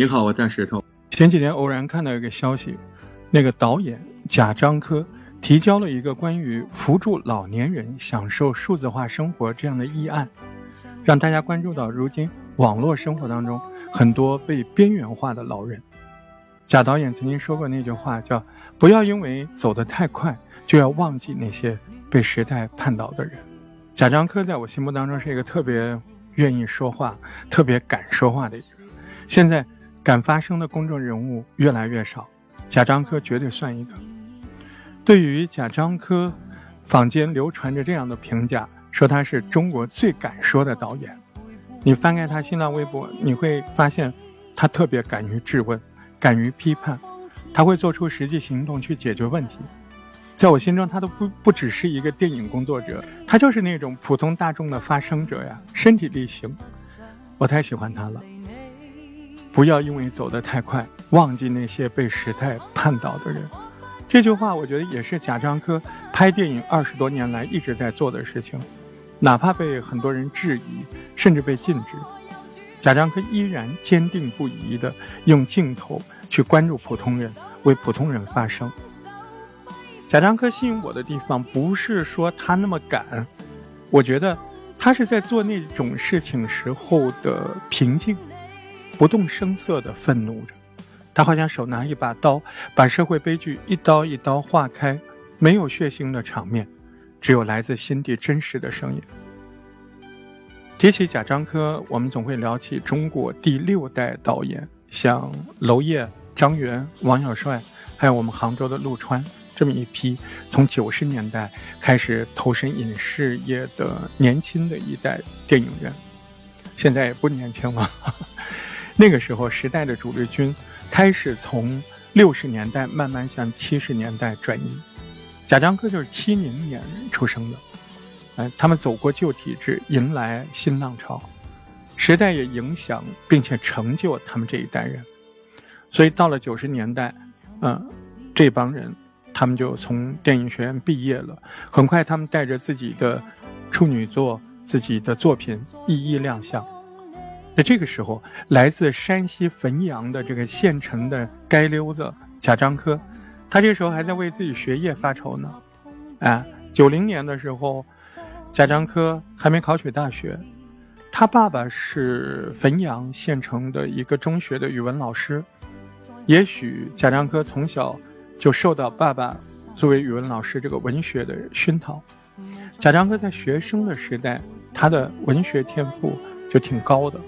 你好，我在石头。前几天偶然看到一个消息，那个导演贾樟柯提交了一个关于扶助老年人享受数字化生活这样的议案，让大家关注到如今网络生活当中很多被边缘化的老人。贾导演曾经说过那句话，叫“不要因为走得太快，就要忘记那些被时代绊倒的人”。贾樟柯在我心目当中是一个特别愿意说话、特别敢说话的一个人。现在敢发声的公众人物越来越少，贾樟柯绝对算一个。对于贾樟柯，坊间流传着这样的评价，说他是中国最敢说的导演。你翻开他新浪微博，你会发现他特别敢于质问。敢于批判，他会做出实际行动去解决问题。在我心中，他都不不只是一个电影工作者，他就是那种普通大众的发声者呀，身体力行。我太喜欢他了。不要因为走得太快，忘记那些被时代绊倒的人。这句话，我觉得也是贾樟柯拍电影二十多年来一直在做的事情，哪怕被很多人质疑，甚至被禁止。贾樟柯依然坚定不移地用镜头去关注普通人，为普通人发声。贾樟柯吸引我的地方，不是说他那么敢，我觉得他是在做那种事情时候的平静，不动声色地愤怒着。他好像手拿一把刀，把社会悲剧一刀一刀划开，没有血腥的场面，只有来自心底真实的声音。提起贾樟柯，我们总会聊起中国第六代导演，像娄烨、张元、王小帅，还有我们杭州的陆川，这么一批从九十年代开始投身影视业的年轻的一代电影人，现在也不年轻了。那个时候时代的主力军开始从六十年代慢慢向七十年代转移，贾樟柯就是七零年出生的。他们走过旧体制，迎来新浪潮，时代也影响并且成就他们这一代人。所以到了九十年代，嗯，这帮人他们就从电影学院毕业了。很快，他们带着自己的处女作、自己的作品一一亮相。那这个时候，来自山西汾阳的这个县城的街溜子贾樟柯，他这时候还在为自己学业发愁呢。啊，九零年的时候。贾樟柯还没考取大学，他爸爸是汾阳县城的一个中学的语文老师。也许贾樟柯从小就受到爸爸作为语文老师这个文学的熏陶。贾樟柯在学生的时代，他的文学天赋就挺高的。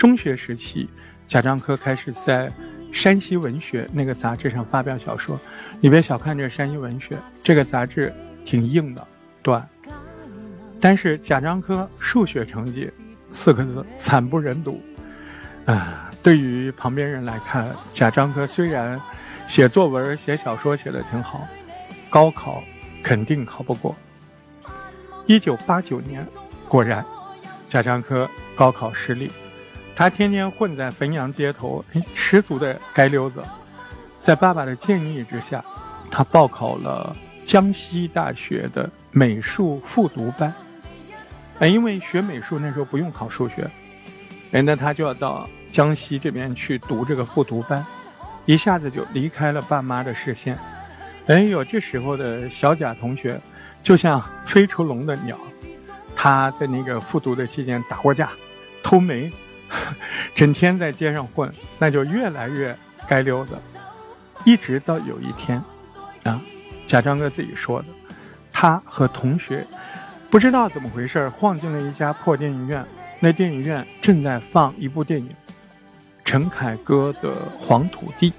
中学时期，贾樟柯开始在《山西文学》那个杂志上发表小说。你别小看这《山西文学》这个杂志，挺硬的，短。但是贾樟柯数学成绩四个字惨不忍睹，啊，对于旁边人来看，贾樟柯虽然写作文、写小说写的挺好，高考肯定考不过。一九八九年，果然，贾樟柯高考失利，他天天混在汾阳街头，十足的街溜子。在爸爸的建议之下，他报考了江西大学的美术复读班。哎，因为学美术那时候不用考数学，哎，那他就要到江西这边去读这个复读班，一下子就离开了爸妈的视线。哎呦，这时候的小贾同学就像飞出笼的鸟，他在那个复读的期间打过架、偷煤，整天在街上混，那就越来越街溜子。一直到有一天，啊，贾樟柯自己说的，他和同学。不知道怎么回事，晃进了一家破电影院。那电影院正在放一部电影，陈凯歌的《黄土地》。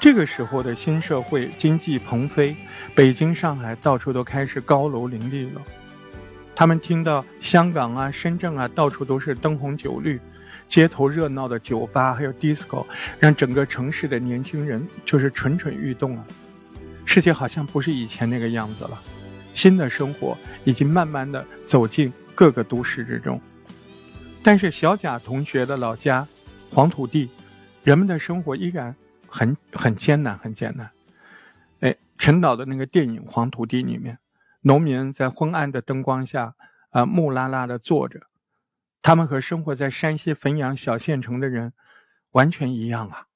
这个时候的新社会经济腾飞，北京、上海到处都开始高楼林立了。他们听到香港啊、深圳啊，到处都是灯红酒绿，街头热闹的酒吧还有 disco，让整个城市的年轻人就是蠢蠢欲动啊。世界好像不是以前那个样子了。新的生活已经慢慢的走进各个都市之中，但是小贾同学的老家黄土地，人们的生活依然很很艰难，很艰难。哎，陈导的那个电影《黄土地》里面，农民在昏暗的灯光下，啊，木拉拉的坐着，他们和生活在山西汾阳小县城的人完全一样啊！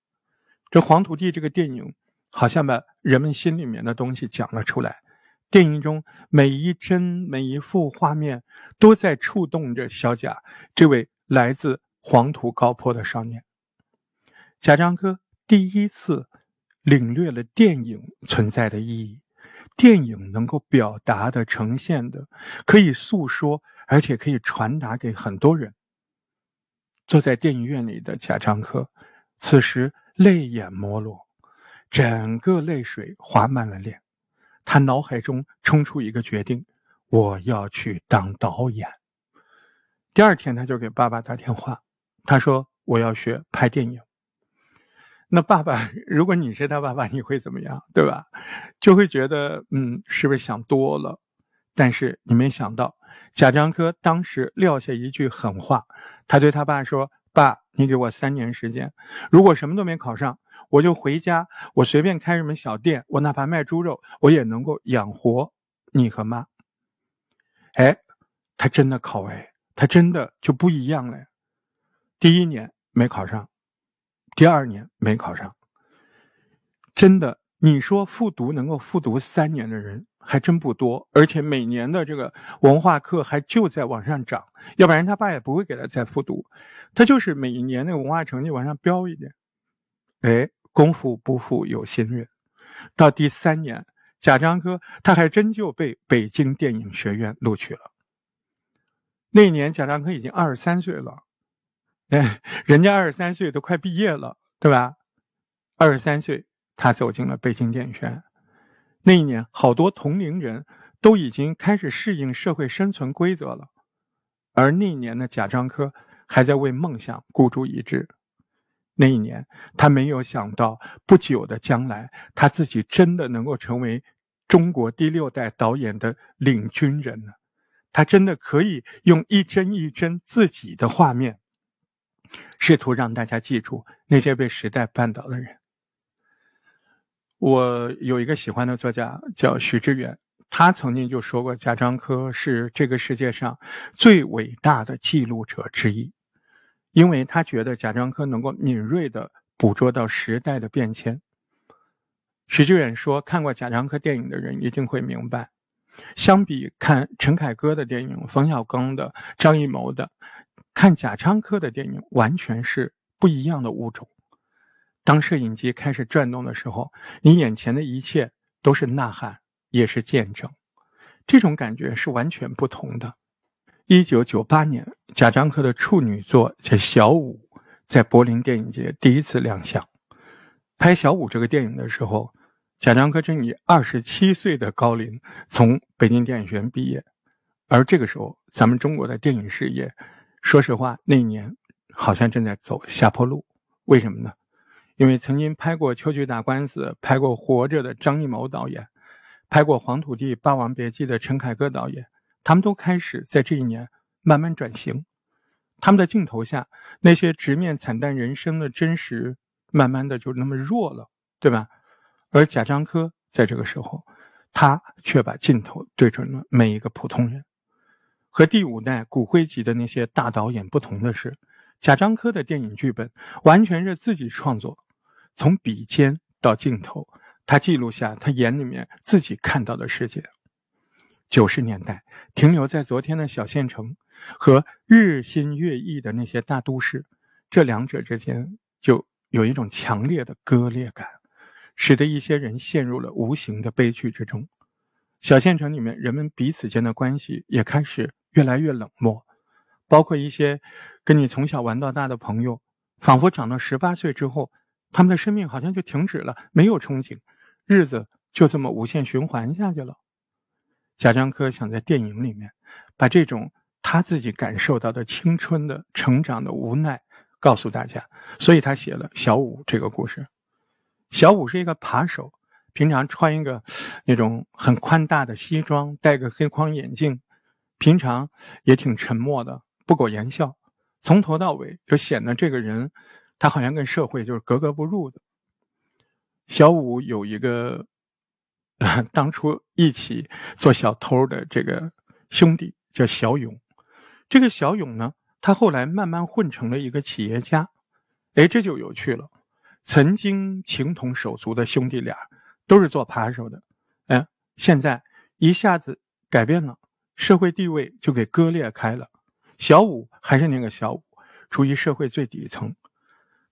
这《黄土地》这个电影，好像把人们心里面的东西讲了出来。电影中每一帧、每一幅画面，都在触动着小贾这位来自黄土高坡的少年。贾樟柯第一次领略了电影存在的意义，电影能够表达的、呈现的，可以诉说，而且可以传达给很多人。坐在电影院里的贾樟柯，此时泪眼摩罗，整个泪水滑满了脸。他脑海中冲出一个决定：我要去当导演。第二天，他就给爸爸打电话，他说：“我要学拍电影。”那爸爸，如果你是他爸爸，你会怎么样？对吧？就会觉得，嗯，是不是想多了？但是你没想到，贾樟柯当时撂下一句狠话，他对他爸说：“爸，你给我三年时间，如果什么都没考上。”我就回家，我随便开什么小店，我哪怕卖猪肉，我也能够养活你和妈。哎，他真的考哎，他真的就不一样了。第一年没考上，第二年没考上。真的，你说复读能够复读三年的人还真不多，而且每年的这个文化课还就在往上涨，要不然他爸也不会给他再复读，他就是每一年那个文化成绩往上飙一点。哎。功夫不负有心人，到第三年，贾樟柯他还真就被北京电影学院录取了。那年贾樟柯已经二十三岁了，人家二十三岁都快毕业了，对吧？二十三岁，他走进了北京电影学院。那一年，好多同龄人都已经开始适应社会生存规则了，而那一年的贾樟柯还在为梦想孤注一掷。那一年，他没有想到，不久的将来，他自己真的能够成为中国第六代导演的领军人呢。他真的可以用一帧一帧自己的画面，试图让大家记住那些被时代绊倒的人。我有一个喜欢的作家叫徐志远，他曾经就说过，贾樟柯是这个世界上最伟大的记录者之一。因为他觉得贾樟柯能够敏锐地捕捉到时代的变迁。徐志远说：“看过贾樟柯电影的人一定会明白，相比看陈凯歌的电影、冯小刚的、张艺谋的，看贾樟柯的电影完全是不一样的物种。当摄影机开始转动的时候，你眼前的一切都是呐喊，也是见证，这种感觉是完全不同的。”一九九八年，贾樟柯的处女作叫《小五》在柏林电影节第一次亮相。拍《小五》这个电影的时候，贾樟柯正以二十七岁的高龄从北京电影学院毕业。而这个时候，咱们中国的电影事业，说实话，那一年好像正在走下坡路。为什么呢？因为曾经拍过《秋菊打官司》、拍过《活着》的张艺谋导演，拍过《黄土地》《霸王别姬》的陈凯歌导演。他们都开始在这一年慢慢转型，他们的镜头下那些直面惨淡人生的真实，慢慢的就那么弱了，对吧？而贾樟柯在这个时候，他却把镜头对准了每一个普通人。和第五代骨灰级的那些大导演不同的是，贾樟柯的电影剧本完全是自己创作，从笔尖到镜头，他记录下他眼里面自己看到的世界。九十年代停留在昨天的小县城，和日新月异的那些大都市，这两者之间就有一种强烈的割裂感，使得一些人陷入了无形的悲剧之中。小县城里面人们彼此间的关系也开始越来越冷漠，包括一些跟你从小玩到大的朋友，仿佛长到十八岁之后，他们的生命好像就停止了，没有憧憬，日子就这么无限循环下去了。贾樟柯想在电影里面把这种他自己感受到的青春的成长的无奈告诉大家，所以他写了小五这个故事。小五是一个扒手，平常穿一个那种很宽大的西装，戴个黑框眼镜，平常也挺沉默的，不苟言笑，从头到尾就显得这个人他好像跟社会就是格格不入的。小五有一个。当初一起做小偷的这个兄弟叫小勇，这个小勇呢，他后来慢慢混成了一个企业家。哎，这就有趣了。曾经情同手足的兄弟俩，都是做扒手的，哎，现在一下子改变了，社会地位就给割裂开了。小五还是那个小五，处于社会最底层，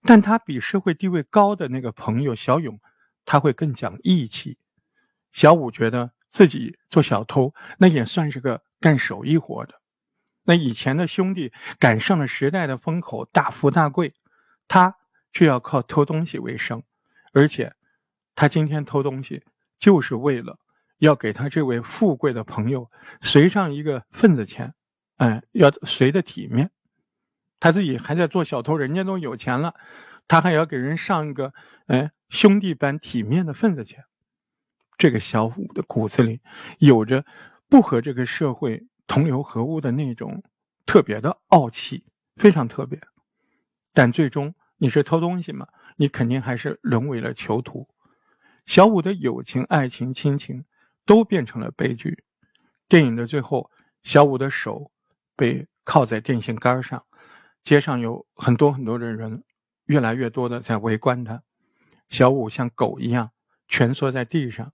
但他比社会地位高的那个朋友小勇，他会更讲义气。小五觉得自己做小偷，那也算是个干手艺活的。那以前的兄弟赶上了时代的风口，大富大贵，他却要靠偷东西为生，而且他今天偷东西，就是为了要给他这位富贵的朋友随上一个份子钱，哎，要随的体面。他自己还在做小偷，人家都有钱了，他还要给人上一个哎兄弟般体面的份子钱。这个小五的骨子里有着不和这个社会。同流合污的那种特别的傲气，非常特别。但最终你是偷东西嘛？你肯定还是沦为了囚徒。小五的友情、爱情、亲情都变成了悲剧。电影的最后，小五的手被铐在电线杆上，街上有很多很多的人，越来越多的在围观他。小五像狗一样蜷缩在地上，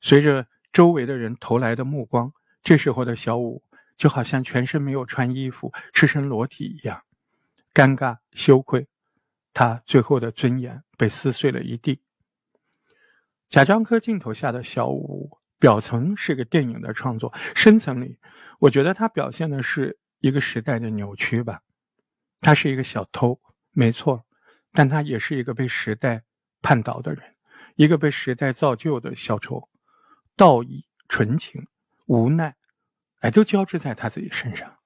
随着周围的人投来的目光，这时候的小五。就好像全身没有穿衣服、赤身裸体一样，尴尬羞愧，他最后的尊严被撕碎了一地。贾樟柯镜头下的小五，表层是个电影的创作，深层里，我觉得他表现的是一个时代的扭曲吧。他是一个小偷，没错，但他也是一个被时代绊倒的人，一个被时代造就的小丑，道义、纯情、无奈。哎，都交织在他自己身上。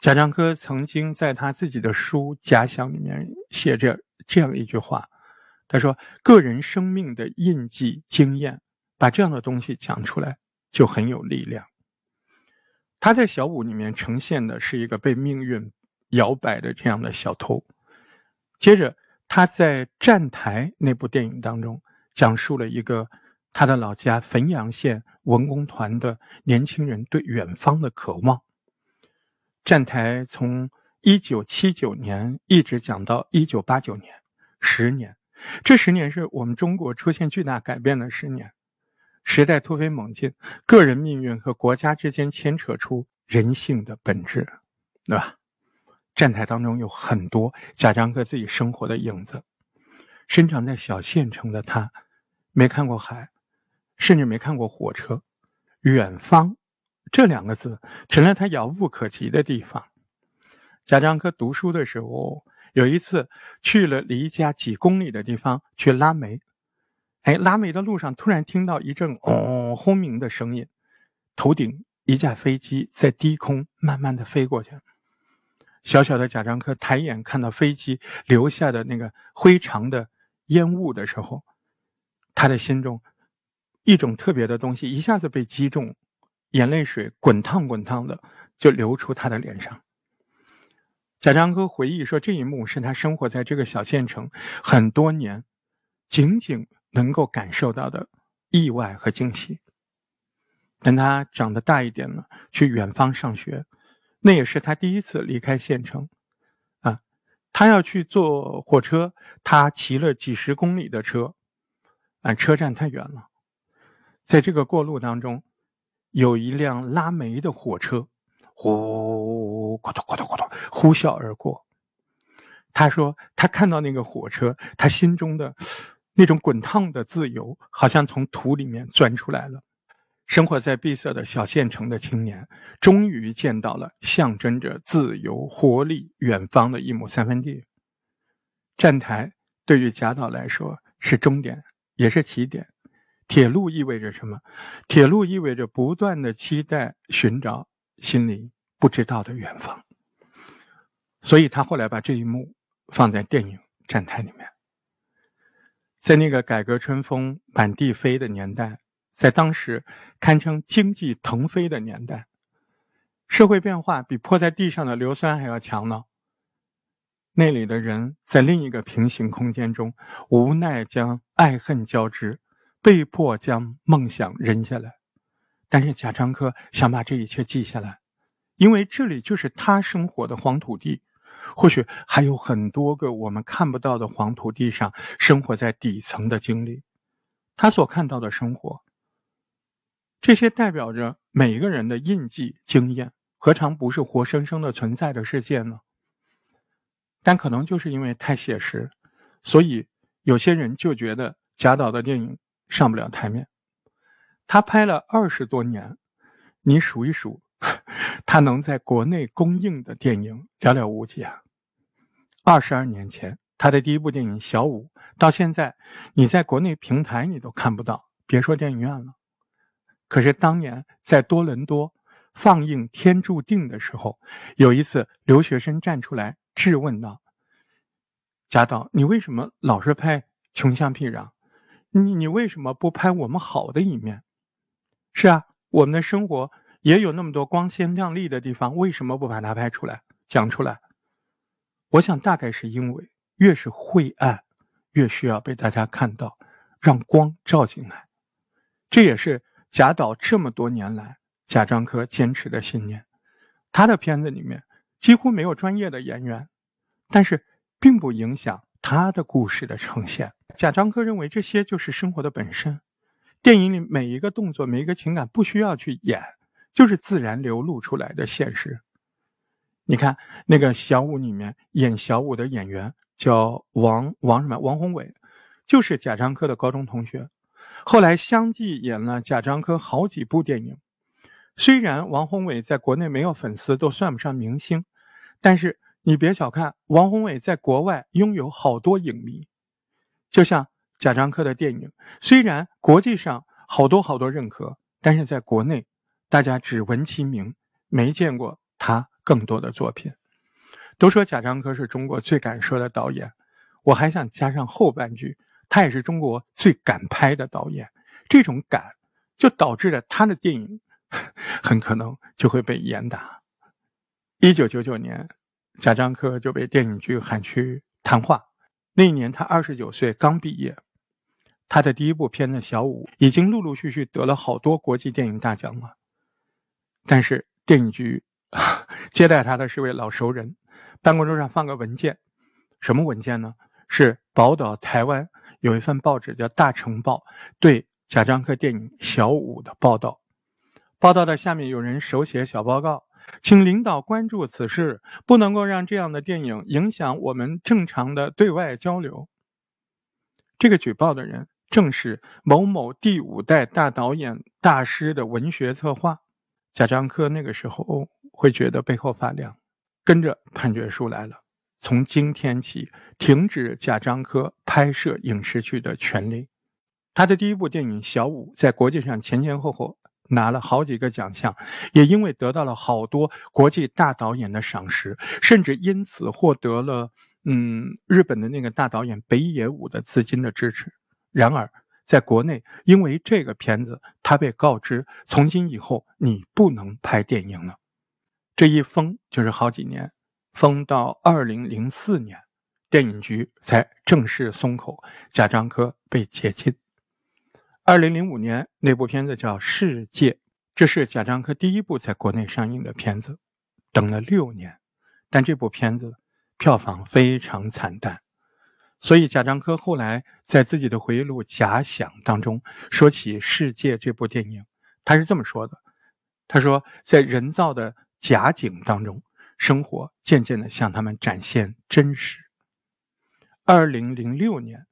贾樟柯曾经在他自己的书《假想》里面写着这样一句话，他说：“个人生命的印记、经验，把这样的东西讲出来就很有力量。”他在小五里面呈现的是一个被命运摇摆的这样的小偷。接着，他在《站台》那部电影当中讲述了一个。他的老家汾阳县文工团的年轻人对远方的渴望。站台从一九七九年一直讲到一九八九年，十年。这十年是我们中国出现巨大改变的十年，时代突飞猛进，个人命运和国家之间牵扯出人性的本质，对吧？站台当中有很多贾樟柯自己生活的影子。生长在小县城的他，没看过海。甚至没看过火车，远方这两个字成了他遥不可及的地方。贾樟柯读书的时候，有一次去了离家几公里的地方去拉煤，哎，拉煤的路上突然听到一阵嗡轰鸣的声音，头顶一架飞机在低空慢慢的飞过去。小小的贾樟柯抬眼看到飞机留下的那个灰长的烟雾的时候，他的心中。一种特别的东西一下子被击中，眼泪水滚烫滚烫的就流出他的脸上。贾樟柯回忆说，这一幕是他生活在这个小县城很多年，仅仅能够感受到的意外和惊喜。等他长得大一点了，去远方上学，那也是他第一次离开县城。啊，他要去坐火车，他骑了几十公里的车，啊，车站太远了。在这个过路当中，有一辆拉煤的火车，呼，咕咚咕咚咕咚呼啸而过。他说：“他看到那个火车，他心中的那种滚烫的自由，好像从土里面钻出来了。”生活在闭塞的小县城的青年，终于见到了象征着自由、活力、远方的一亩三分地。站台对于贾岛来说是终点，也是起点。铁路意味着什么？铁路意味着不断的期待、寻找心灵不知道的远方。所以他后来把这一幕放在电影站台里面。在那个改革春风满地飞的年代，在当时堪称经济腾飞的年代，社会变化比泼在地上的硫酸还要强呢。那里的人在另一个平行空间中，无奈将爱恨交织。被迫将梦想扔下来，但是贾樟柯想把这一切记下来，因为这里就是他生活的黄土地，或许还有很多个我们看不到的黄土地上生活在底层的经历。他所看到的生活，这些代表着每一个人的印记经验，何尝不是活生生的存在的世界呢？但可能就是因为太写实，所以有些人就觉得贾导的电影上不了台面。他拍了二十多年，你数一数，他能在国内公映的电影寥寥无几啊。二十二年前，他的第一部电影《小五》，到现在你在国内平台你都看不到，别说电影院了。可是当年在多伦多放映《天注定》的时候，有一次留学生站出来质问道：“贾导，你为什么老是拍穷乡僻壤？你你为什么不拍我们好的一面？”是啊，我们的生活也有那么多光鲜亮丽的地方，为什么不把它拍出来、讲出来？我想，大概是因为越是晦暗，越需要被大家看到，让光照进来。这也是贾导这么多年来贾樟柯坚持的信念。他的片子里面几乎没有专业的演员，但是并不影响他的故事的呈现。贾樟柯认为这些就是生活的本身。电影里每一个动作、每一个情感不需要去演，就是自然流露出来的现实。你看那个小五里面演小五的演员叫王王什么？王宏伟，就是贾樟柯的高中同学，后来相继演了贾樟柯好几部电影。虽然王宏伟在国内没有粉丝，都算不上明星，但是你别小看王宏伟在国外拥有好多影迷，就像。贾樟柯的电影虽然国际上好多好多认可，但是在国内，大家只闻其名，没见过他更多的作品。都说贾樟柯是中国最敢说的导演，我还想加上后半句，他也是中国最敢拍的导演。这种敢，就导致了他的电影很可能就会被严打。一九九九年，贾樟柯就被电影局喊去谈话。那一年他二十九岁，刚毕业。他的第一部片子《小五》已经陆陆续续得了好多国际电影大奖了。但是电影局接待他的是位老熟人，办公桌上放个文件，什么文件呢？是宝岛台湾有一份报纸叫《大成报》对贾樟柯电影《小五》的报道。报道的下面有人手写小报告。请领导关注此事，不能够让这样的电影影响我们正常的对外交流。这个举报的人正是某某第五代大导演大师的文学策划贾樟柯。那个时候会觉得背后发凉，跟着判决书来了，从今天起停止贾樟柯拍摄影视剧的权利。他的第一部电影《小五》在国际上前前后后。拿了好几个奖项，也因为得到了好多国际大导演的赏识，甚至因此获得了嗯日本的那个大导演北野武的资金的支持。然而，在国内，因为这个片子，他被告知从今以后你不能拍电影了。这一封就是好几年，封到二零零四年，电影局才正式松口，贾樟柯被解禁。二零零五年，那部片子叫《世界》，这是贾樟柯第一部在国内上映的片子，等了六年，但这部片子票房非常惨淡，所以贾樟柯后来在自己的回忆录《假想》当中说起《世界》这部电影，他是这么说的：“他说，在人造的假景当中，生活渐渐的向他们展现真实。”二零零六年，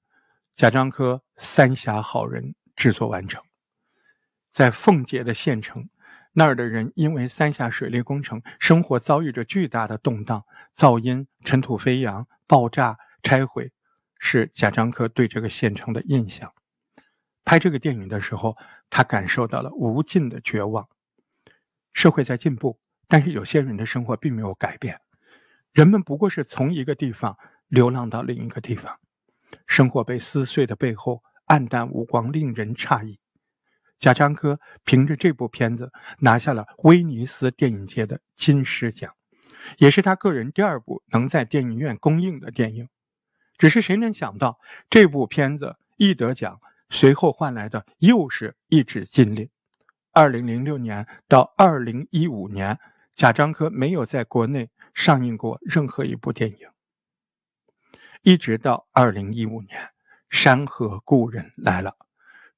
贾樟柯《三峡好人》。制作完成，在奉节的县城，那儿的人因为三峡水利工程，生活遭遇着巨大的动荡，噪音、尘土飞扬、爆炸、拆毁，是贾樟柯对这个县城的印象。拍这个电影的时候，他感受到了无尽的绝望。社会在进步，但是有些人的生活并没有改变，人们不过是从一个地方流浪到另一个地方，生活被撕碎的背后。暗淡无光，令人诧异。贾樟柯凭着这部片子拿下了威尼斯电影节的金狮奖，也是他个人第二部能在电影院公映的电影。只是谁能想到，这部片子一得奖，随后换来的又是一纸禁令。二零零六年到二零一五年，贾樟柯没有在国内上映过任何一部电影。一直到二零一五年，《山河故人》来了，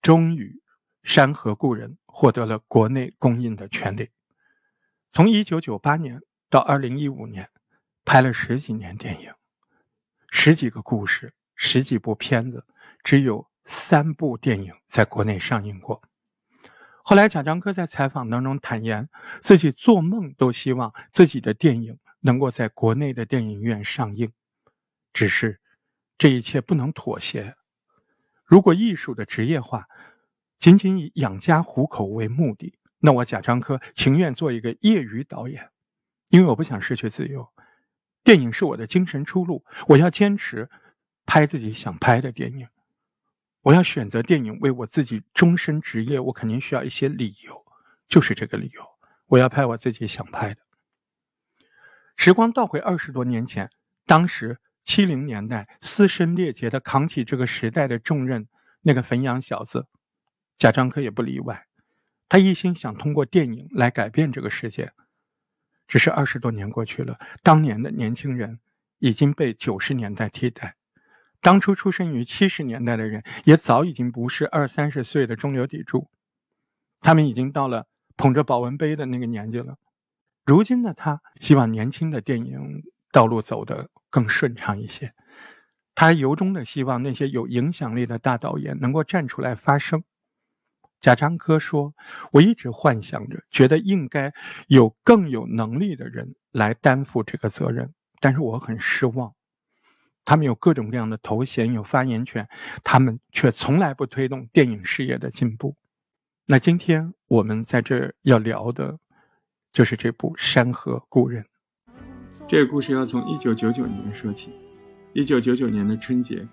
终于，《山河故人》获得了国内公映的权利。从一九九八年到二零一五年，拍了十几年电影，十几个故事，十几部片子，只有三部电影在国内上映过。后来，贾樟柯在采访当中坦言，自己做梦都希望自己的电影能够在国内的电影院上映。只是，这一切不能妥协。如果艺术的职业化仅仅以养家糊口为目的，那我贾樟柯情愿做一个业余导演，因为我不想失去自由。电影是我的精神出路，我要坚持拍自己想拍的电影。我要选择电影为我自己终身职业，我肯定需要一些理由，就是这个理由，我要拍我自己想拍的。时光倒回二十多年前，当时。七零年代嘶声裂节的扛起这个时代的重任，那个汾阳小子，贾樟柯也不例外。他一心想通过电影来改变这个世界。只是二十多年过去了，当年的年轻人已经被九十年代替代，当初出生于七十年代的人也早已经不是二三十岁的中流砥柱，他们已经到了捧着保温杯的那个年纪了。如今的他希望年轻的电影道路走得。更顺畅一些，他由衷的希望那些有影响力的大导演能够站出来发声。贾樟柯说：“我一直幻想着，觉得应该有更有能力的人来担负这个责任，但是我很失望。他们有各种各样的头衔，有发言权，他们却从来不推动电影事业的进步。”那今天我们在这要聊的，就是这部《山河故人》。这个故事要从一九九九年说起。一九九九年的春节，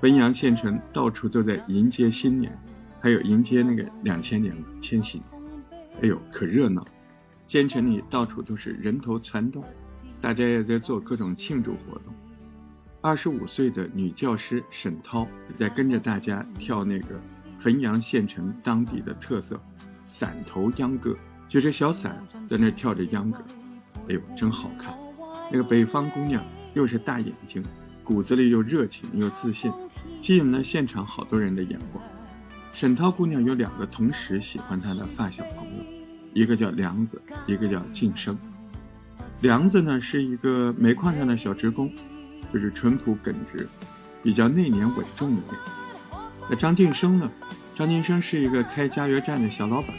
汾阳县城到处都在迎接新年，还有迎接那个两千年千禧。哎呦，可热闹！县城里到处都是人头攒动，大家也在做各种庆祝活动。二十五岁的女教师沈涛在跟着大家跳那个衡阳县城当地的特色伞头秧歌，举着小伞在那跳着秧歌。哎呦，真好看！那个北方姑娘又是大眼睛，骨子里又热情又自信，吸引了现场好多人的眼光。沈涛姑娘有两个同时喜欢她的发小朋友，一个叫梁子，一个叫晋生。梁子呢是一个煤矿上的小职工，就是淳朴耿直，比较内敛稳重的那种。那张晋生呢，张晋生是一个开加油站的小老板，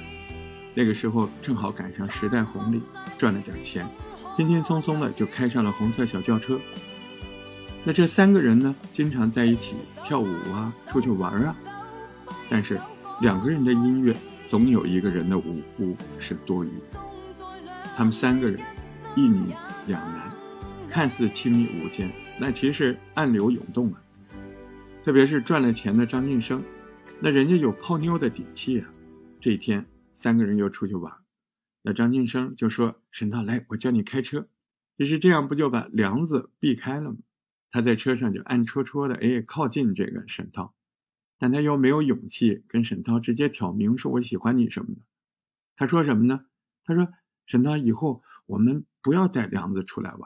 那个时候正好赶上时代红利，赚了点钱。轻轻松松的就开上了红色小轿车。那这三个人呢，经常在一起跳舞啊，出去玩啊。但是两个人的音乐，总有一个人的舞步是多余的。他们三个人，一女两男，看似亲密无间，那其实暗流涌动啊。特别是赚了钱的张晋生，那人家有泡妞的底气啊。这一天，三个人又出去玩。那张晋生就说：“沈涛，来，我教你开车。”其实这样不就把梁子避开了吗？他在车上就暗戳戳的，哎，靠近这个沈涛，但他又没有勇气跟沈涛直接挑明说“我喜欢你”什么的。他说什么呢？他说：“沈涛，以后我们不要带梁子出来玩。”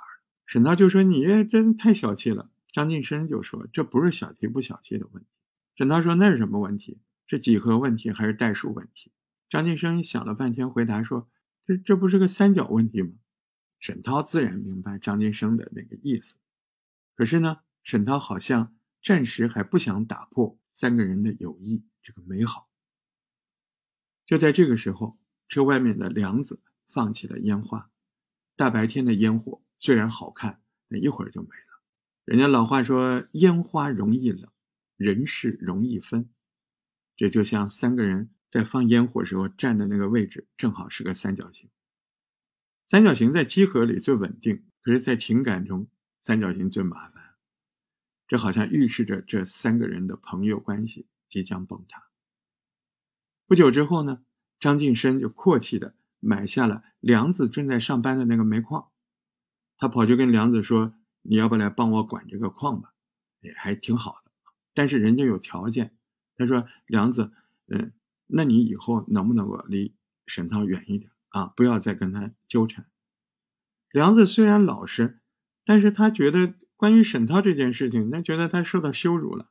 沈涛就说：“你真太小气了。”张晋生就说：“这不是小气不小气的问题。”沈涛说：“那是什么问题？是几何问题还是代数问题？”张晋生想了半天，回答说。这这不是个三角问题吗？沈涛自然明白张晋生的那个意思，可是呢，沈涛好像暂时还不想打破三个人的友谊这个美好。就在这个时候，车外面的梁子放起了烟花，大白天的烟火虽然好看，但一会儿就没了。人家老话说：“烟花容易冷，人事容易分。”这就像三个人。在放烟火时候站的那个位置正好是个三角形。三角形在几何里最稳定，可是，在情感中，三角形最麻烦。这好像预示着这三个人的朋友关系即将崩塌。不久之后呢，张晋生就阔气的买下了梁子正在上班的那个煤矿。他跑去跟梁子说：“你要不来帮我管这个矿吧？也还挺好的。但是人家有条件。”他说：“梁子，嗯。”那你以后能不能够离沈涛远一点啊？不要再跟他纠缠。梁子虽然老实，但是他觉得关于沈涛这件事情，他觉得他受到羞辱了，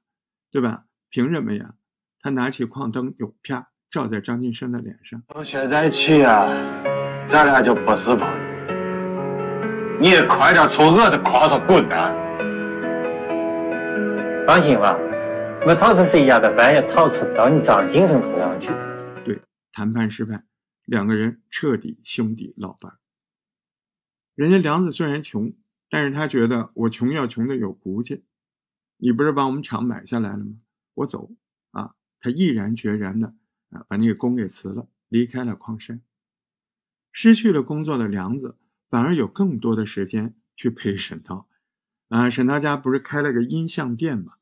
对吧？凭什么呀？他拿起矿灯，有啪照在张晋生的脸上。从现在起啊，咱俩就不是朋友。你也快点从我的矿上滚蛋！放心吧，我讨吃谁家的饭也讨吃不到你张晋生头上去。对，谈判失败，两个人彻底兄弟老伴。人家梁子虽然穷，但是他觉得我穷要穷的有骨气。你不是把我们厂买下来了吗？我走啊！他毅然决然的啊，把那个工给辞了，离开了矿山。失去了工作的梁子。反而有更多的时间去陪沈涛，啊，沈涛家不是开了个音像店嘛，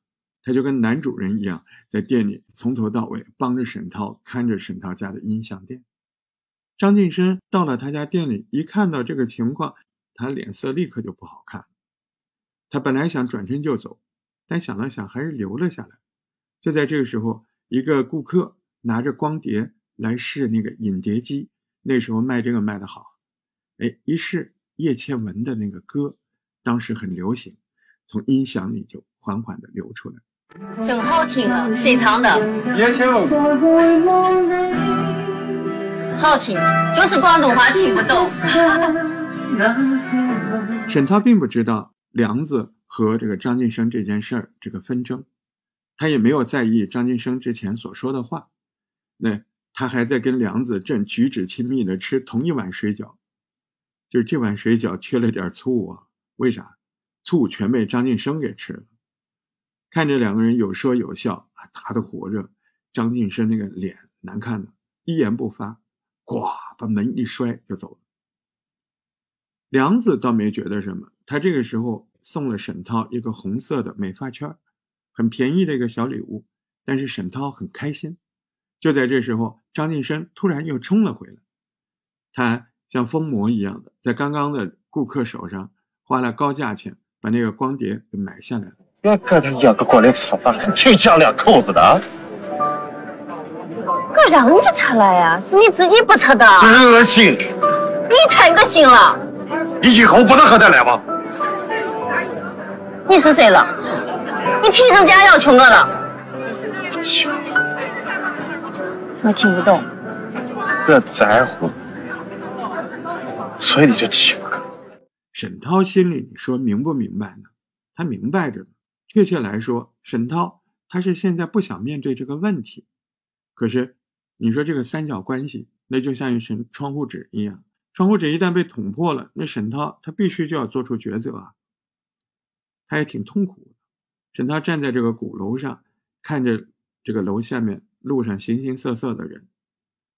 他就跟男主人一样，在店里从头到尾帮着沈涛看着沈涛家的音像店。张晋生到了他家店里，一看到这个情况，他脸色立刻就不好看。他本来想转身就走，但想了想，还是留了下来。就在这个时候，一个顾客拿着光碟来试那个影碟机，那时候卖这个卖的好。哎，一试叶倩文的那个歌，当时很流行，从音响里就缓缓的流出来，真好听啊！谁唱的？叶倩文。好听，就是广东话听不懂。沈涛并不知道梁子和这个张晋生这件事儿这个纷争，他也没有在意张晋生之前所说的话，那他还在跟梁子正举止亲密的吃同一碗水饺。就是这碗水饺缺了点醋啊？为啥？醋全被张晋生给吃了。看着两个人有说有笑啊，他的火热，张晋生那个脸难看的，一言不发，咵把门一摔就走了。梁子倒没觉得什么，他这个时候送了沈涛一个红色的美发圈，很便宜的一个小礼物，但是沈涛很开心。就在这时候，张晋生突然又冲了回来，他。像疯魔一样的，在刚刚的顾客手上花了高价钱把那个光碟给买下来了。别跟他两个过来吃饭，还挺讲两口子的。我让你吃了呀，是你自己不吃的。恶心！你才恶心了。你以后不能和他来往。你是谁了？你凭什么这样要求我了？我听不懂。我在乎。所以你就欺负他。沈涛心里你说明不明白呢？他明白着呢。确切来说，沈涛他是现在不想面对这个问题。可是你说这个三角关系，那就像一层窗户纸一样，窗户纸一旦被捅破了，那沈涛他必须就要做出抉择啊。他也挺痛苦的。沈涛站在这个鼓楼上，看着这个楼下面路上形形色色的人，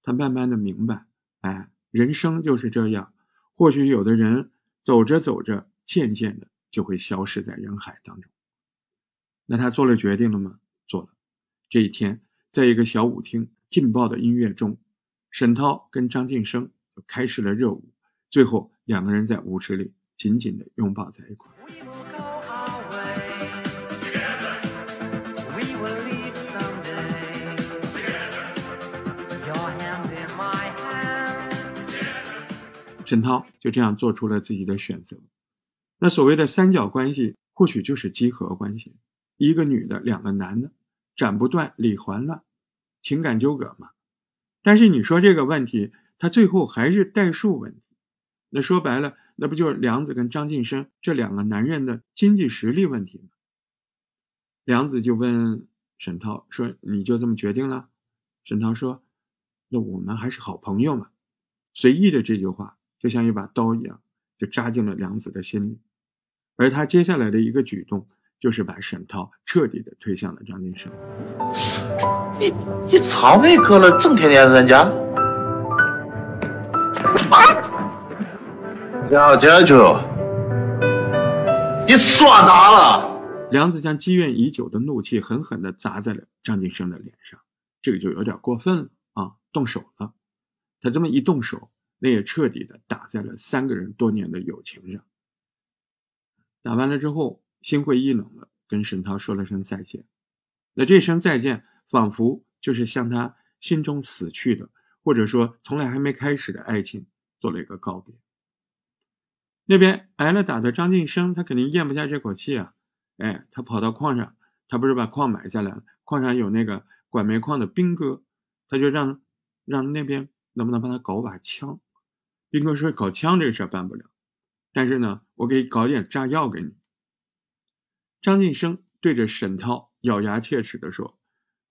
他慢慢的明白，哎，人生就是这样。或许有的人走着走着，渐渐的就会消失在人海当中。那他做了决定了吗？做了。这一天，在一个小舞厅劲爆的音乐中，沈涛跟张晋生就开始了热舞，最后两个人在舞池里紧紧的拥抱在一块。沈涛就这样做出了自己的选择。那所谓的三角关系，或许就是集合关系，一个女的，两个男的，斩不断，理还乱，情感纠葛嘛。但是你说这个问题，他最后还是代数问题。那说白了，那不就是梁子跟张晋生这两个男人的经济实力问题吗？梁子就问沈涛说：“你就这么决定了？”沈涛说：“那我们还是好朋友嘛。”随意的这句话。就像一把刀一样，就扎进了梁子的心里。而他接下来的一个举动，就是把沈涛彻底的推向了张晋生。你你唱那歌了，整天黏人家。杨建军，你耍哪了？梁子将积怨已久的怒气狠狠的砸在了张晋生的脸上，这个就有点过分了啊！动手了，他这么一动手。那也彻底的打在了三个人多年的友情上。打完了之后，心灰意冷的跟沈涛说了声再见。那这声再见，仿佛就是向他心中死去的，或者说从来还没开始的爱情做了一个告别。那边挨了打的张晋生，他肯定咽不下这口气啊！哎，他跑到矿上，他不是把矿买下来了，矿上有那个管煤矿的兵哥，他就让让那边能不能帮他搞把枪。兵哥说搞枪这事儿办不了，但是呢，我可以搞点炸药给你。张晋生对着沈涛咬牙切齿地说：“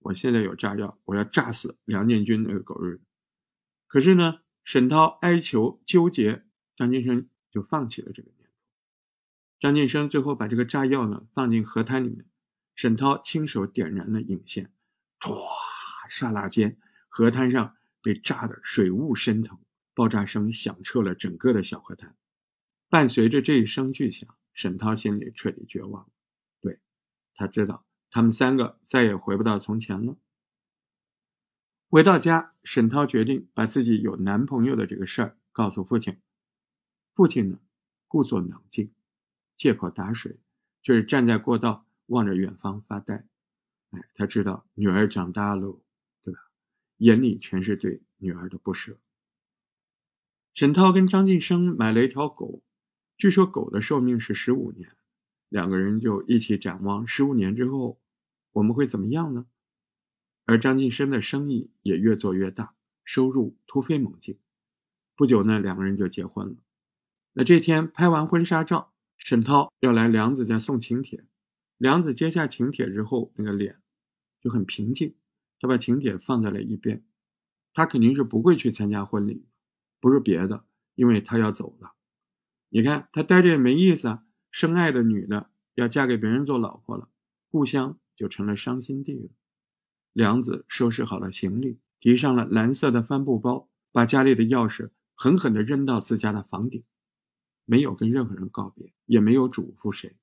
我现在有炸药，我要炸死梁建军那个狗日的。”可是呢，沈涛哀求纠结，张晋生。就放弃了这个念头。张晋生最后把这个炸药呢放进河滩里面，沈涛亲手点燃了引线，唰，刹那间，河滩上被炸得水雾升腾，爆炸声响彻了整个的小河滩。伴随着这一声巨响，沈涛心里彻底绝望了。对，他知道他们三个再也回不到从前了。回到家，沈涛决定把自己有男朋友的这个事儿告诉父亲。父亲呢，故作冷静，借口打水，就是站在过道望着远方发呆。哎，他知道女儿长大了，对吧？眼里全是对女儿的不舍。沈涛跟张晋生买了一条狗，据说狗的寿命是十五年，两个人就一起展望十五年之后我们会怎么样呢？而张晋生的生意也越做越大，收入突飞猛进，不久呢，两个人就结婚了。那这天拍完婚纱照，沈涛要来梁子家送请帖。梁子接下请帖之后，那个脸就很平静，他把请帖放在了一边。他肯定是不会去参加婚礼，不是别的，因为他要走了。你看他待着也没意思啊，深爱的女的要嫁给别人做老婆了，故乡就成了伤心地了。梁子收拾好了行李，提上了蓝色的帆布包，把家里的钥匙狠狠地扔到自家的房顶。没有跟任何人告别，也没有嘱咐谁，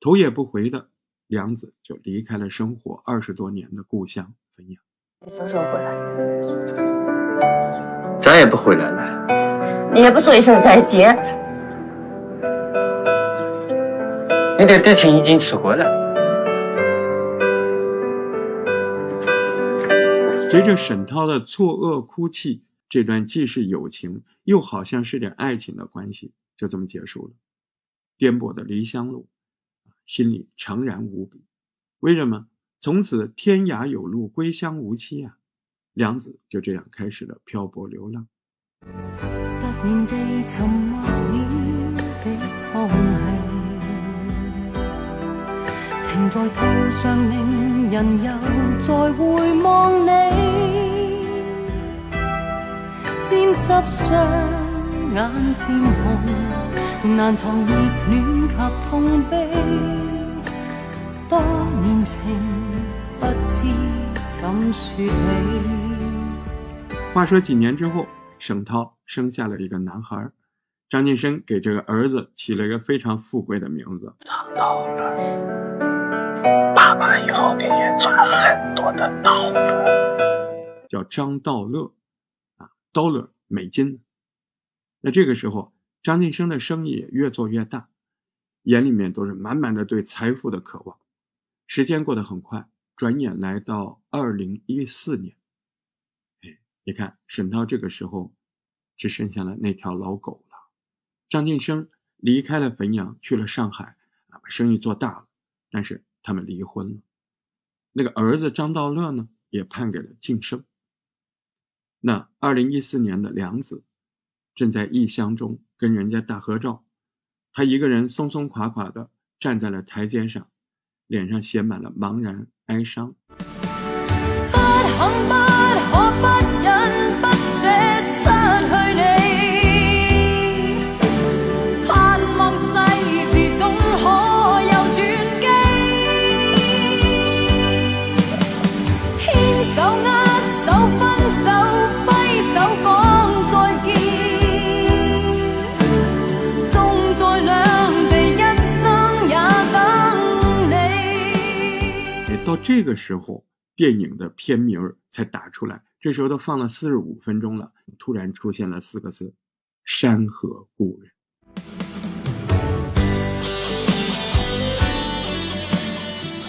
头也不回的梁子就离开了生活二十多年的故乡汾阳。你什么时候回来？咱也不回来了。你也不说一声再见。你的爹亲已经吃过了。随着沈涛的错愕哭泣，这段既是友情，又好像是点爱情的关系。就这么结束了，颠簸的离乡路，心里怅然无比。为什么？从此天涯有路归乡无期啊！梁子就这样开始了漂泊流浪。停在途上，令人又再回望你，沾湿上。眼渐红，难藏热恋及痛悲。多年情，不知怎说起。话说几年之后，沈涛生下了一个男孩，张晋生给这个儿子起了一个非常富贵的名字——张道乐。爸爸以后给你赚很多的道乐，叫张道乐啊，dollar 美金。那这个时候，张晋生的生意也越做越大，眼里面都是满满的对财富的渴望。时间过得很快，转眼来到二零一四年。哎，你看沈涛这个时候只剩下了那条老狗了。张晋生离开了汾阳，去了上海，啊，把生意做大了。但是他们离婚了，那个儿子张道乐呢，也判给了晋生。那二零一四年的梁子。正在异乡中跟人家大合照，他一个人松松垮垮的站在了台阶上，脸上写满了茫然哀伤。这个时候，电影的片名才打出来。这时候都放了四十五分钟了，突然出现了四个字：“山河故人”。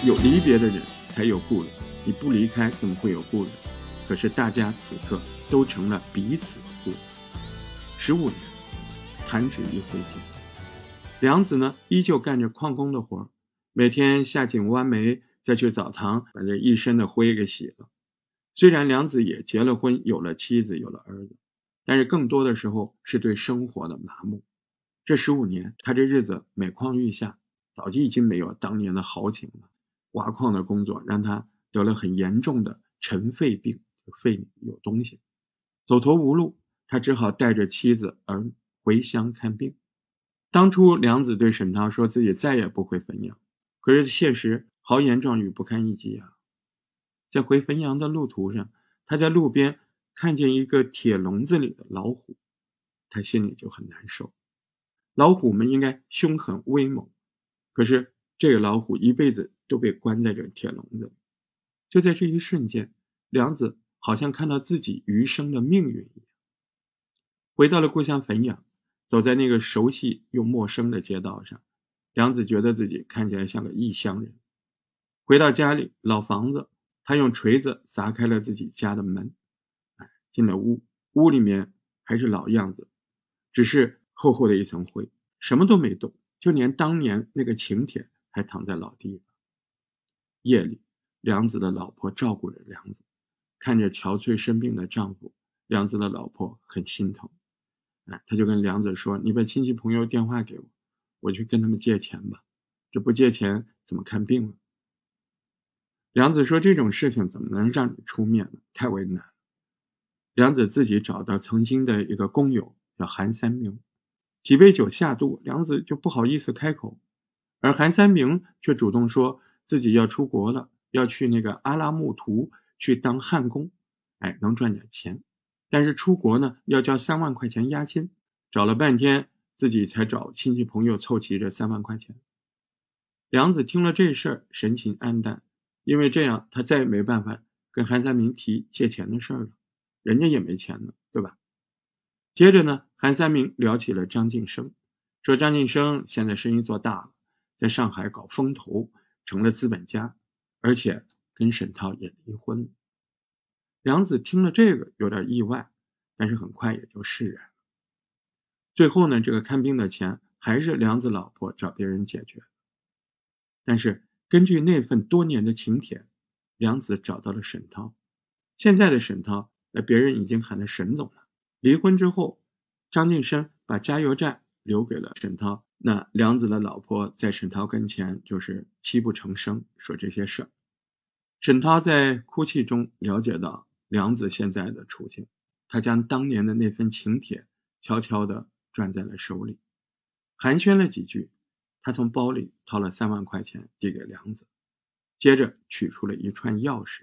有离别的人才有故人，你不离开怎么会有故人？可是大家此刻都成了彼此的故人。十五年，弹指一挥间，梁子呢，依旧干着矿工的活儿，每天下井挖煤，再去澡堂把这一身的灰给洗了。虽然梁子也结了婚，有了妻子，有了儿子，但是更多的时候是对生活的麻木。这十五年，他这日子每况愈下，早就已经没有当年的豪情了。挖矿的工作让他得了很严重的尘肺病，肺里有东西，走投无路，他只好带着妻子儿回乡看病。当初梁子对沈涛说自己再也不回汾阳，可是现实豪言壮语不堪一击啊！在回汾阳的路途上，他在路边看见一个铁笼子里的老虎，他心里就很难受。老虎们应该凶狠威猛，可是这个老虎一辈子都被关在这铁笼子。就在这一瞬间，梁子好像看到自己余生的命运一样，回到了故乡汾阳。走在那个熟悉又陌生的街道上，梁子觉得自己看起来像个异乡人。回到家里，老房子，他用锤子砸开了自己家的门，哎，进了屋，屋里面还是老样子，只是厚厚的一层灰，什么都没动，就连当年那个请帖还躺在老地方。夜里，梁子的老婆照顾着梁子，看着憔悴生病的丈夫，梁子的老婆很心疼。哎他就跟梁子说：“你把亲戚朋友电话给我，我去跟他们借钱吧。这不借钱怎么看病了？”梁子说：“这种事情怎么能让你出面呢？太为难。”梁子自己找到曾经的一个工友叫韩三明，几杯酒下肚，梁子就不好意思开口，而韩三明却主动说自己要出国了，要去那个阿拉木图去当焊工，哎，能赚点钱。但是出国呢，要交三万块钱押金，找了半天，自己才找亲戚朋友凑齐这三万块钱。梁子听了这事儿，神情黯淡，因为这样他再也没办法跟韩三明提借钱的事儿了，人家也没钱了，对吧？接着呢，韩三明聊起了张晋生，说张晋生现在生意做大了，在上海搞风投，成了资本家，而且跟沈涛也离婚了。梁子听了这个有点意外，但是很快也就释然了。最后呢，这个看病的钱还是梁子老婆找别人解决。但是根据那份多年的请帖，梁子找到了沈涛。现在的沈涛，那别人已经喊他沈总了。离婚之后，张晋生把加油站留给了沈涛。那梁子的老婆在沈涛跟前就是泣不成声，说这些事儿。沈涛在哭泣中了解到。梁子现在的处境，他将当年的那份请帖悄悄地攥在了手里，寒暄了几句，他从包里掏了三万块钱递给梁子，接着取出了一串钥匙，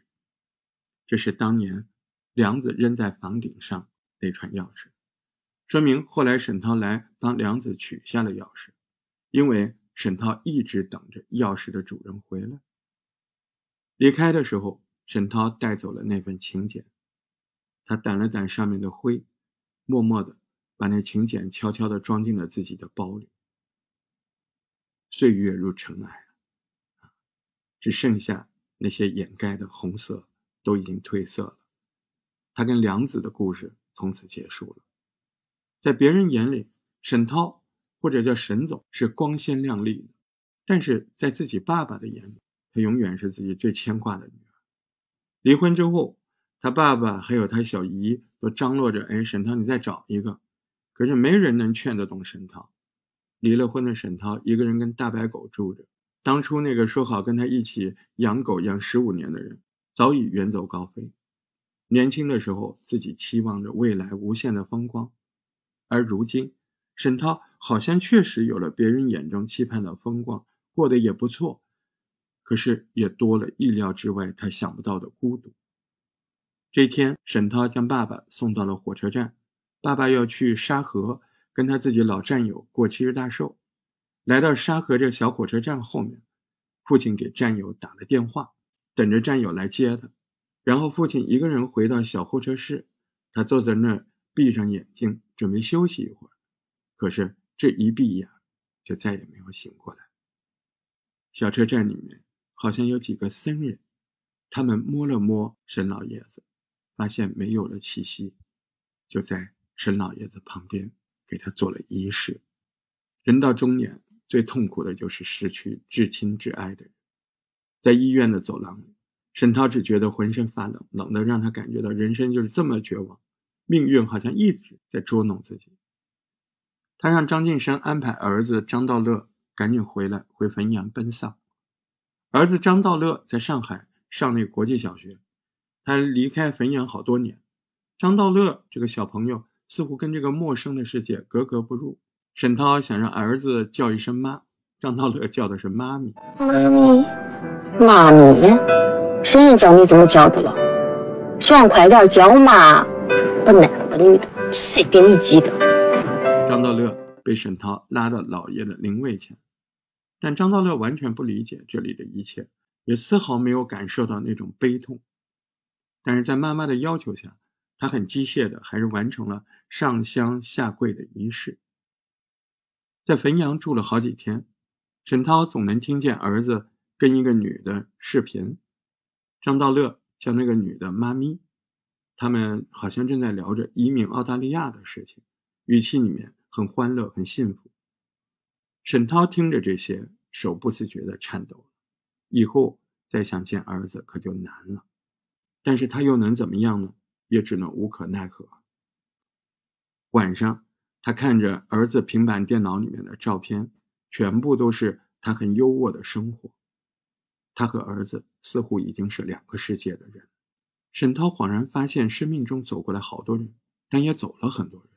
这是当年梁子扔在房顶上那串钥匙，说明后来沈涛来帮梁子取下了钥匙，因为沈涛一直等着钥匙的主人回来。离开的时候。沈涛带走了那份请柬，他掸了掸上面的灰，默默地把那请柬悄悄地装进了自己的包里。岁月如尘埃只剩下那些掩盖的红色都已经褪色了。他跟梁子的故事从此结束了。在别人眼里，沈涛或者叫沈总是光鲜亮丽的，但是在自己爸爸的眼里，他永远是自己最牵挂的女儿。离婚之后，他爸爸还有他小姨都张罗着：“哎，沈涛，你再找一个。”可是没人能劝得动沈涛。离了婚的沈涛一个人跟大白狗住着。当初那个说好跟他一起养狗养十五年的人，早已远走高飞。年轻的时候，自己期望着未来无限的风光，而如今，沈涛好像确实有了别人眼中期盼的风光，过得也不错。可是也多了意料之外，他想不到的孤独。这天，沈涛将爸爸送到了火车站，爸爸要去沙河跟他自己老战友过七十大寿。来到沙河这小火车站后面，父亲给战友打了电话，等着战友来接他。然后父亲一个人回到小候车室，他坐在那儿，闭上眼睛准备休息一会儿。可是这一闭眼，就再也没有醒过来。小车站里面。好像有几个僧人，他们摸了摸沈老爷子，发现没有了气息，就在沈老爷子旁边给他做了仪式。人到中年，最痛苦的就是失去至亲至爱的人。在医院的走廊里，沈涛只觉得浑身发冷，冷的让他感觉到人生就是这么绝望，命运好像一直在捉弄自己。他让张晋生安排儿子张道乐赶紧回来，回汾阳奔丧。儿子张道乐在上海上那个国际小学，他离开汾阳好多年。张道乐这个小朋友似乎跟这个陌生的世界格格不入。沈涛想让儿子叫一声妈，张道乐叫的是妈咪。妈咪，妈咪，谁人教你怎么叫的了？爽快点叫嘛！不男不女的，谁给你记的？张道乐被沈涛拉到老爷的灵位前，但张道乐完全不理解这里的一切，也丝毫没有感受到那种悲痛。但是在妈妈的要求下，他很机械的还是完成了上香下跪的仪式。在汾阳住了好几天，沈涛总能听见儿子跟一个女的视频。张道乐叫那个女的“妈咪”，他们好像正在聊着移民澳大利亚的事情，语气里面很欢乐，很幸福。沈涛听着这些，手不自觉地颤抖。以后再想见儿子可就难了，但是他又能怎么样呢？也只能无可奈何。晚上。他看着儿子平板电脑里面的照片，全部都是他很优渥的生活。他和儿子似乎已经是两个世界的人。沈涛恍然发现，生命中走过来好多人，但也走了很多人，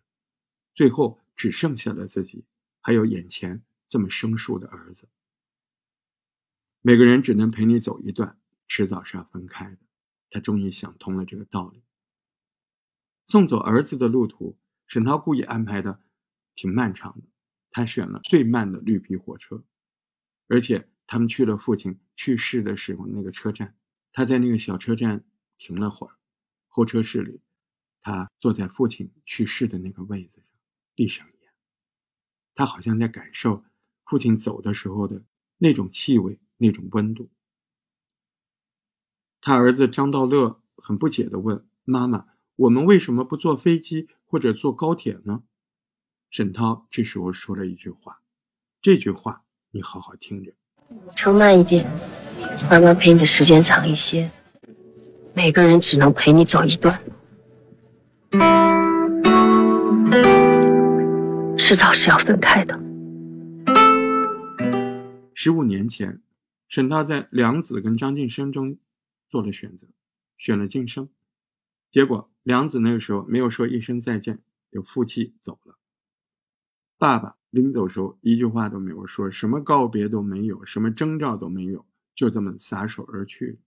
最后只剩下了自己，还有眼前这么生疏的儿子。每个人只能陪你走一段，迟早是要分开的。他终于想通了这个道理。送走儿子的路途。沈涛故意安排的挺漫长的，他选了最慢的绿皮火车，而且他们去了父亲去世的时候那个车站，他在那个小车站停了会儿，候车室里，他坐在父亲去世的那个位子上，闭上眼，他好像在感受父亲走的时候的那种气味，那种温度。他儿子张道乐很不解地问妈妈：“我们为什么不坐飞机？”或者坐高铁呢？沈涛这时候说了一句话，这句话你好好听着。车慢一点，妈妈陪你的时间长一些。每个人只能陪你走一段，迟早是要分开的。十五年前，沈涛在梁子跟张晋生中做了选择，选了晋生，结果。梁子那个时候没有说一声再见，就负气走了。爸爸临走时候一句话都没有说，什么告别都没有，什么征兆都没有，就这么撒手而去。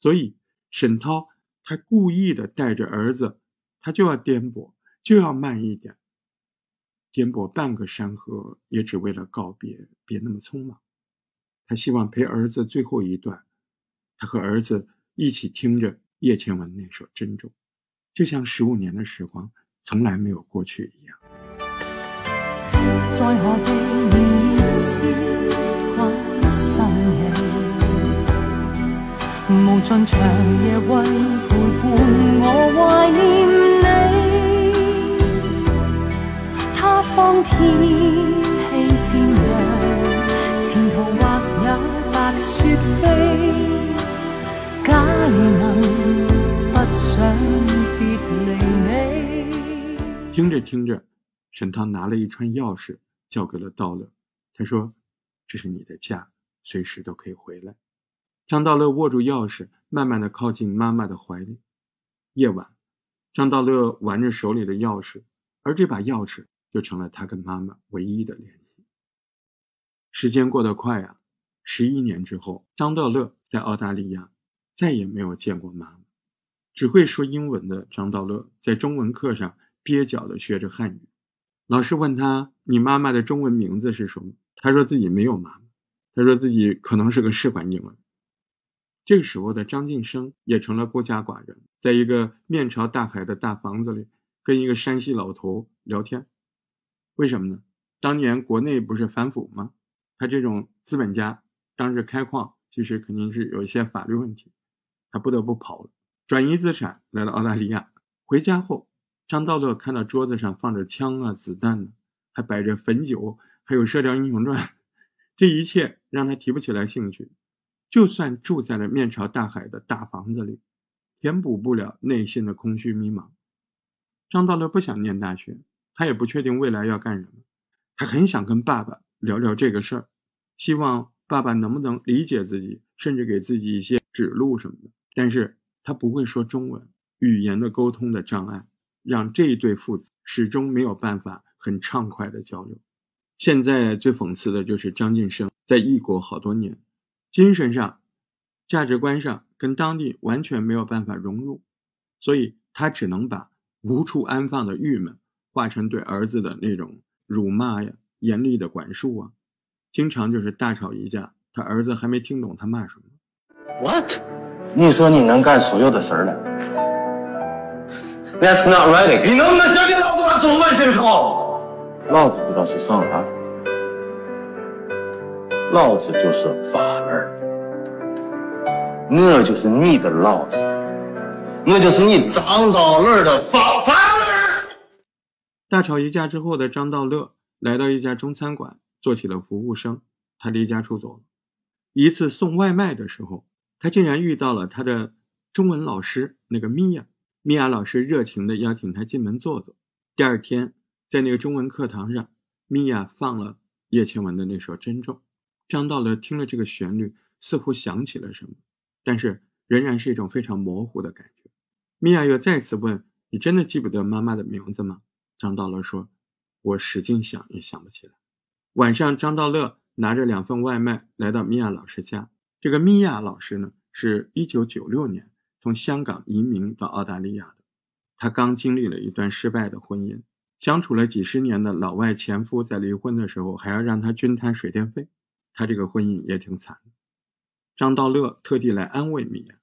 所以沈涛他故意的带着儿子，他就要颠簸，就要慢一点，颠簸半个山河，也只为了告别，别那么匆忙。他希望陪儿子最后一段，他和儿子一起听着。叶倩文那首《珍重》，就像十五年的时光从来没有过去一样。在何地仍然痴关心你，无尽长夜为陪伴我怀念你。他方天气渐凉，前途或有白雪飞。假如能。听着听着，沈涛拿了一串钥匙交给了道乐，他说：“这是你的家，随时都可以回来。”张道乐握住钥匙，慢慢的靠近妈妈的怀里。夜晚，张道乐玩着手里的钥匙，而这把钥匙就成了他跟妈妈唯一的联系。时间过得快啊，十一年之后，张道乐在澳大利亚再也没有见过妈妈。只会说英文的张道乐在中文课上蹩脚地学着汉语。老师问他：“你妈妈的中文名字是什么？”他说自己没有妈妈，他说自己可能是个试管婴儿。这个时候的张晋生也成了孤家寡人，在一个面朝大海的大房子里跟一个山西老头聊天。为什么呢？当年国内不是反腐吗？他这种资本家当时开矿，其实肯定是有一些法律问题，他不得不跑了。转移资产来到澳大利亚，回家后，张道乐看到桌子上放着枪啊、子弹呢，还摆着汾酒，还有《射雕英雄传》，这一切让他提不起来兴趣。就算住在了面朝大海的大房子里，填补不了内心的空虚迷茫。张道乐不想念大学，他也不确定未来要干什么。他很想跟爸爸聊聊这个事儿，希望爸爸能不能理解自己，甚至给自己一些指路什么的。但是他不会说中文，语言的沟通的障碍，让这一对父子始终没有办法很畅快的交流。现在最讽刺的就是张晋生在异国好多年，精神上、价值观上跟当地完全没有办法融入，所以他只能把无处安放的郁闷化成对儿子的那种。辱骂呀，严厉的管束啊，经常就是大吵一架。他儿子还没听懂他骂什么。What？你说你能干所有的事儿了？That's not right。你能不能先给老子把中文学好？老子不知道是啥啊？老子就是法儿，我就是你的老子，我就是你张道乐的法法儿。大吵一架之后的张道乐来到一家中餐馆，做起了服务生。他离家出走了。一次送外卖的时候，他竟然遇到了他的中文老师那个米娅。米娅老师热情地邀请他进门坐坐。第二天，在那个中文课堂上，米娅放了叶倩文的那首《珍重》。张道乐听了这个旋律，似乎想起了什么，但是仍然是一种非常模糊的感觉。米娅又再次问：“你真的记不得妈妈的名字吗？”张道乐说：“我使劲想也想不起来。”晚上，张道乐拿着两份外卖来到米娅老师家。这个米娅老师呢，是一九九六年从香港移民到澳大利亚的。她刚经历了一段失败的婚姻，相处了几十年的老外前夫在离婚的时候还要让她均摊水电费，他这个婚姻也挺惨的。张道乐特地来安慰米娅，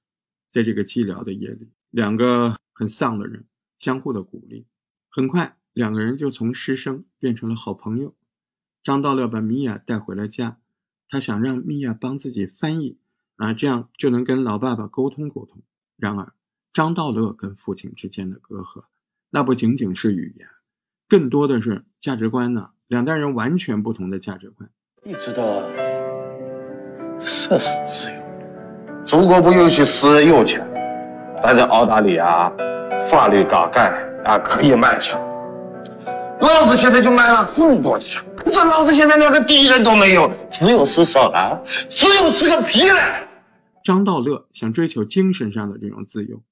在这个寂寥的夜里，两个很丧的人相互的鼓励。很快。两个人就从师生变成了好朋友。张道乐把米娅带回了家，他想让米娅帮自己翻译，啊，这样就能跟老爸爸沟通沟通。然而，张道乐跟父亲之间的隔阂，那不仅仅是语言，更多的是价值观呢。两代人完全不同的价值观。你知道，这是自由。中国不允许私人有钱，但在澳大利亚，法律刚改啊，可以买枪。老子现在就买了很多枪，这老子现在连个敌人都没有。只有是啥啊？自由是个屁嘞！张道乐想追求精神上的这种自由，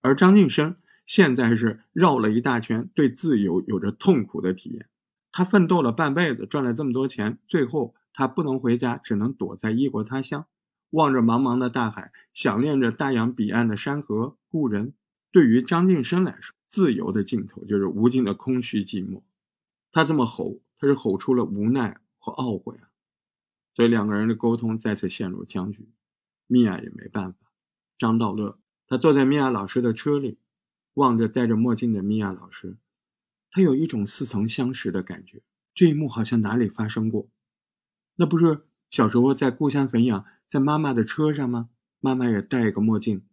而张晋生现在是绕了一大圈，对自由有着痛苦的体验。他奋斗了半辈子，赚了这么多钱，最后他不能回家，只能躲在异国他乡，望着茫茫的大海，想念着大洋彼岸的山河故人。对于张晋生来说，自由的尽头就是无尽的空虚寂寞。他这么吼，他是吼出了无奈和懊悔啊，所以两个人的沟通再次陷入僵局。米娅也没办法。张道乐，他坐在米娅老师的车里，望着戴着墨镜的米娅老师，他有一种似曾相识的感觉。这一幕好像哪里发生过？那不是小时候在故乡汾阳，在妈妈的车上吗？妈妈也戴一个墨镜。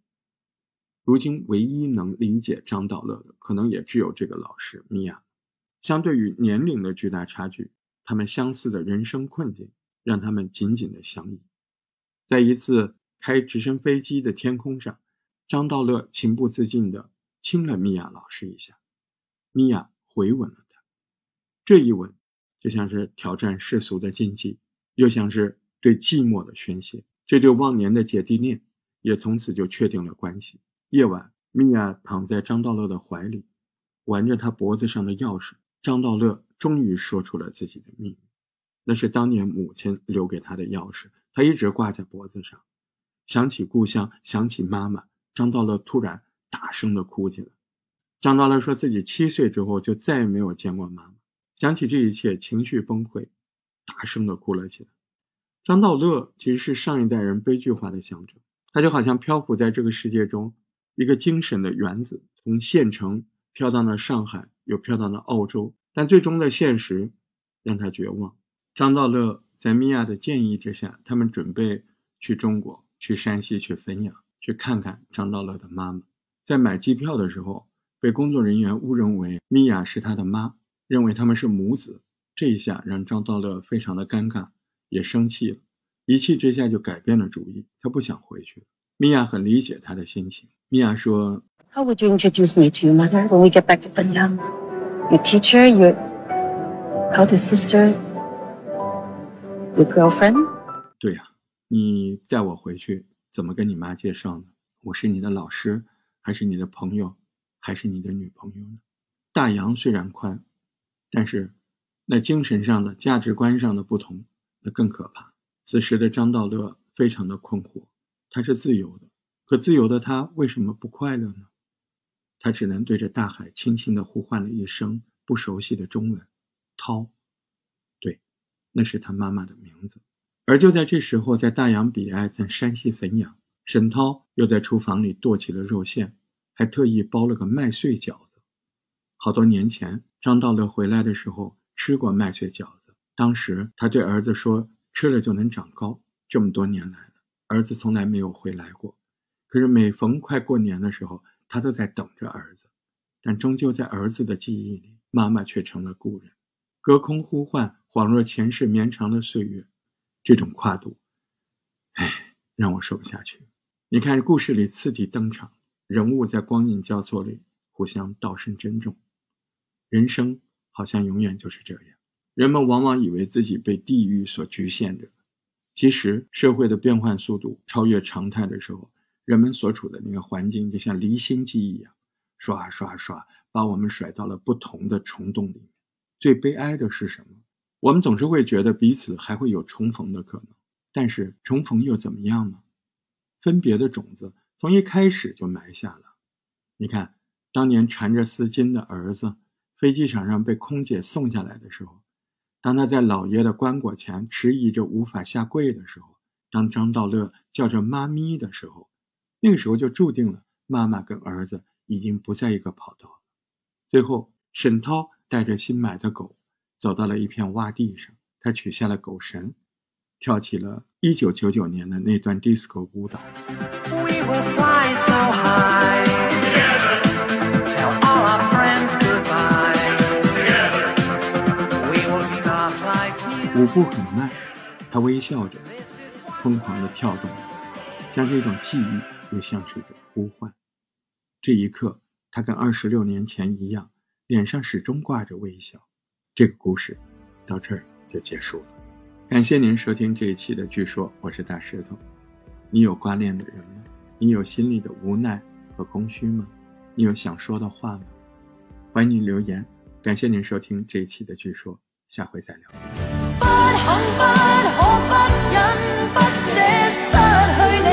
如今唯一能理解张道乐的，可能也只有这个老师米娅。相对于年龄的巨大差距，他们相似的人生困境让他们紧紧的相依。在一次开直升飞机的天空上，张道乐情不自禁地亲了米娅老师一下，米娅回吻了他。这一吻，就像是挑战世俗的禁忌，又像是对寂寞的宣泄。这对忘年的姐弟恋也从此就确定了关系。夜晚，米娅躺在张道乐的怀里，玩着他脖子上的钥匙。张道乐终于说出了自己的秘密，那是当年母亲留给他的钥匙，他一直挂在脖子上。想起故乡，想起妈妈，张道乐突然大声的哭起来。张道乐说自己七岁之后就再也没有见过妈妈，想起这一切，情绪崩溃，大声的哭了起来。张道乐其实是上一代人悲剧化的象征，他就好像漂浮在这个世界中一个精神的原子，从县城飘到了上海。又飘到了澳洲，但最终的现实让他绝望。张道乐在米娅的建议之下，他们准备去中国，去山西，去汾阳，去看看张道乐的妈妈。在买机票的时候，被工作人员误认为米娅是他的妈，认为他们是母子。这一下让张道乐非常的尴尬，也生气了，一气之下就改变了主意，他不想回去。米娅很理解他的心情。米娅说 How would you introduce me to your mother when we get back to Vanya? Your teacher, your elder sister, your girlfriend? 对呀、你带我回去，怎么跟你妈介绍呢？我是你的老师，还是你的朋友，还是你的女朋友呢？大洋虽然宽，但是那精神上的、价值观上的不同，那更可怕。此时的张道乐非常的困惑，他是自由的，可自由的他为什么不快乐呢？他只能对着大海轻轻地呼唤了一声不熟悉的中文：“涛。”对，那是他妈妈的名字。而就在这时候，在大洋彼岸，在山西汾阳，沈涛又在厨房里剁起了肉馅，还特意包了个麦穗饺子。好多年前，张道乐回来的时候吃过麦穗饺子，当时他对儿子说：“吃了就能长高。”这么多年来了，儿子从来没有回来过。可是每逢快过年的时候，他都在等着儿子，但终究在儿子的记忆里，妈妈却成了故人，隔空呼唤，恍若前世绵长的岁月。这种跨度，哎，让我说不下去。你看，故事里次第登场，人物在光影交错里互相道声珍重。人生好像永远就是这样，人们往往以为自己被地域所局限着，其实社会的变换速度超越常态的时候，人们所处的那个环境就像离心机一样，刷刷刷把我们甩到了不同的虫洞里面。最悲哀的是什么？我们总是会觉得彼此还会有重逢的可能，但是重逢又怎么样呢？分别的种子从一开始就埋下了。你看，当年缠着丝巾的儿子，飞机场上被空姐送下来的时候，当他在老爷的棺椁前迟疑着无法下跪的时候，当张道乐叫着妈咪的时候，那个时候就注定了妈妈跟儿子已经不在一个跑道了。最后，沈涛带着新买的狗。走到了一片洼地上，他取下了狗绳，跳起了1999年的那段 disco 舞蹈。舞步很慢，他微笑着，疯狂地跳动，像是一种记忆，又像是一种呼唤。这一刻，他跟二十六年前一样，脸上始终挂着微笑。这个故事到这儿就结束了。感谢您收听这一期的《据说》，我是大石头。你有挂念的人吗？你有心里的无奈和空虚吗？你有想说的话吗？欢迎您留言。感谢您收听这一期的《据说》，下回再聊。不肯不可不忍不舍失去你。